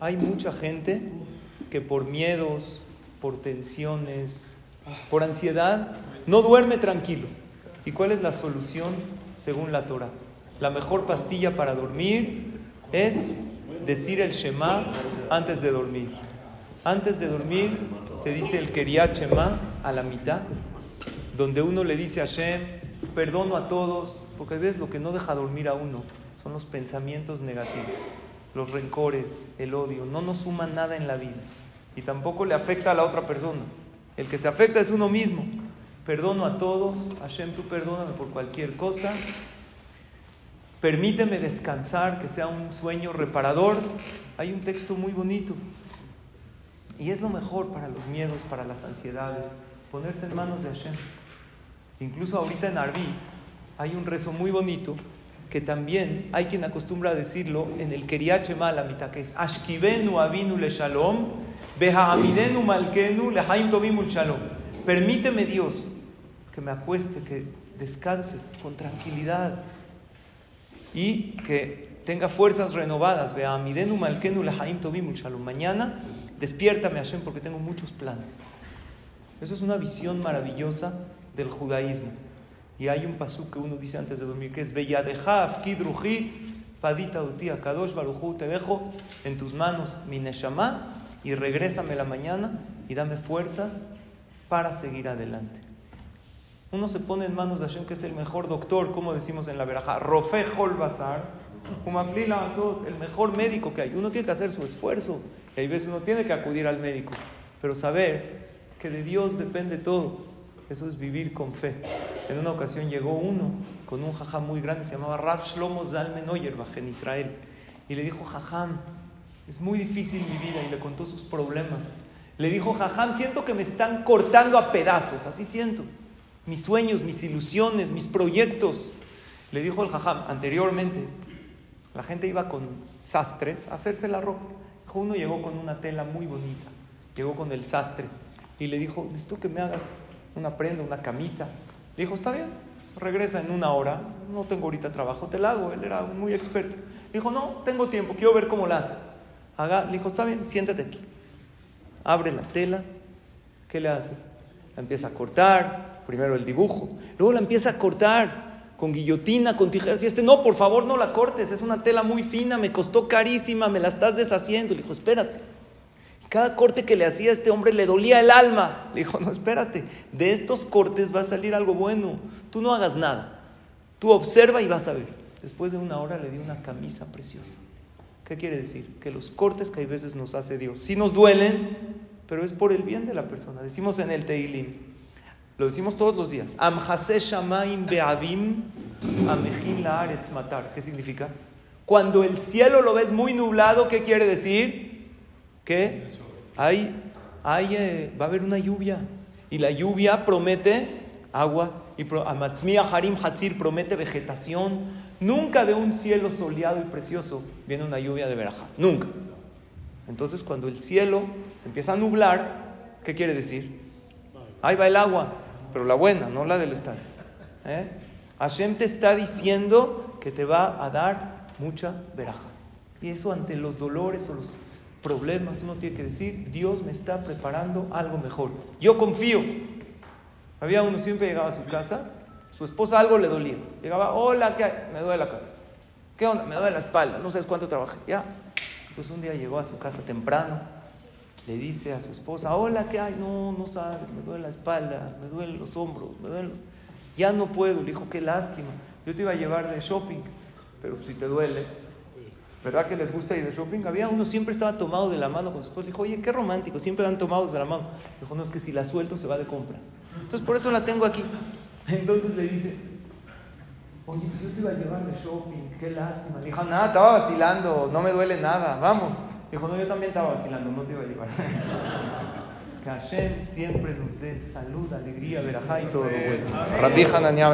Hay mucha gente que por miedos, por tensiones, por ansiedad, no duerme tranquilo. ¿Y cuál es la solución según la Torah? La mejor pastilla para dormir es decir el Shema antes de dormir. Antes de dormir se dice el Keriat Shema a la mitad, donde uno le dice a Hashem, perdono a todos, porque a veces lo que no deja dormir a uno son los pensamientos negativos, los rencores, el odio, no nos suman nada en la vida y tampoco le afecta a la otra persona. El que se afecta es uno mismo. Perdono a todos, Hashem, tú perdóname por cualquier cosa. Permíteme descansar, que sea un sueño reparador. Hay un texto muy bonito. Y es lo mejor para los miedos, para las ansiedades, ponerse en manos de Hashem. Incluso ahorita en Arbi hay un rezo muy bonito que también hay quien acostumbra a decirlo en el Keriachema la mitad, Ashkivenu Avinu le Shalom, Behaamidenu Malkenu le Tovimul Shalom. Permíteme Dios que me acueste, que descanse con tranquilidad y que tenga fuerzas renovadas. Behaamidenu Malkenu le Tovimul Shalom. Mañana despiértame Hashem porque tengo muchos planes. Eso es una visión maravillosa del judaísmo. Y hay un pasú que uno dice antes de dormir que es Beyadeja Kidruji Padita Utia Kadosh Baruchu, te dejo en tus manos mi Neshama y regrésame la mañana y dame fuerzas para seguir adelante. Uno se pone en manos de Hashem, que es el mejor doctor, como decimos en la veraja, Rofejol Bazar, el mejor médico que hay. Uno tiene que hacer su esfuerzo y hay veces uno tiene que acudir al médico, pero saber que de Dios depende todo. Eso es vivir con fe. En una ocasión llegó uno con un jajam muy grande, se llamaba Rav Shlomo Zalmen Oyerbach en Israel, y le dijo, jajam, es muy difícil mi vida, y le contó sus problemas. Le dijo, jajam, siento que me están cortando a pedazos, así siento. Mis sueños, mis ilusiones, mis proyectos. Le dijo el jajam, anteriormente, la gente iba con sastres a hacerse la ropa. Uno llegó con una tela muy bonita, llegó con el sastre y le dijo, necesito que me hagas una prenda, una camisa. Le dijo, está bien, regresa en una hora, no tengo ahorita trabajo, te la hago. Él era muy experto. Le dijo, no, tengo tiempo, quiero ver cómo la haces. Haga, le dijo, está bien, siéntate aquí. Abre la tela, ¿qué le hace? La empieza a cortar, primero el dibujo, luego la empieza a cortar con guillotina, con tijeras, y este, no, por favor, no la cortes, es una tela muy fina, me costó carísima, me la estás deshaciendo. Le dijo, espérate. Cada corte que le hacía a este hombre le dolía el alma. Le dijo, no, espérate, de estos cortes va a salir algo bueno. Tú no hagas nada. Tú observa y vas a ver. Después de una hora le dio una camisa preciosa. ¿Qué quiere decir? Que los cortes que hay veces nos hace Dios, sí nos duelen, pero es por el bien de la persona. Decimos en el Teilim, lo decimos todos los días. Shamaim beavim matar. ¿Qué significa? Cuando el cielo lo ves muy nublado, ¿qué quiere decir? Que hay, eh, va a haber una lluvia. Y la lluvia promete agua. Y Amatzmiya Harim Hatzir promete vegetación. Nunca de un cielo soleado y precioso viene una lluvia de veraja. Nunca. Entonces, cuando el cielo se empieza a nublar, ¿qué quiere decir? Ahí va el agua, pero la buena, no la del estadio. ¿Eh? Hashem te está diciendo que te va a dar mucha veraja. Y eso ante los dolores o los problemas, uno tiene que decir, Dios me está preparando algo mejor. Yo confío. Había uno siempre llegaba a su casa, su esposa algo le dolía. Llegaba, hola, ¿qué hay? Me duele la cabeza. ¿Qué onda? Me duele la espalda, no sabes cuánto trabajé. Ya. Entonces un día llegó a su casa temprano, le dice a su esposa, hola, ¿qué hay? No, no sabes, me duele la espalda, me duelen los hombros, me duelen los... Ya no puedo. Le dijo, qué lástima. Yo te iba a llevar de shopping, pero si te duele, ¿verdad que les gusta ir de shopping? Había uno siempre estaba tomado de la mano con su esposa. Dijo, oye, qué romántico, siempre van tomados de la mano. Dijo, no, es que si la suelto se va de compras. Entonces por eso la tengo aquí. Entonces le dice, oye, pues yo te iba a llevar de shopping, qué lástima. Le dijo, nada, estaba vacilando, no me duele nada, vamos. Dijo, no, yo también estaba vacilando, no te iba a llevar. que Hashem siempre nos dé salud, alegría, verajá y todo lo bueno.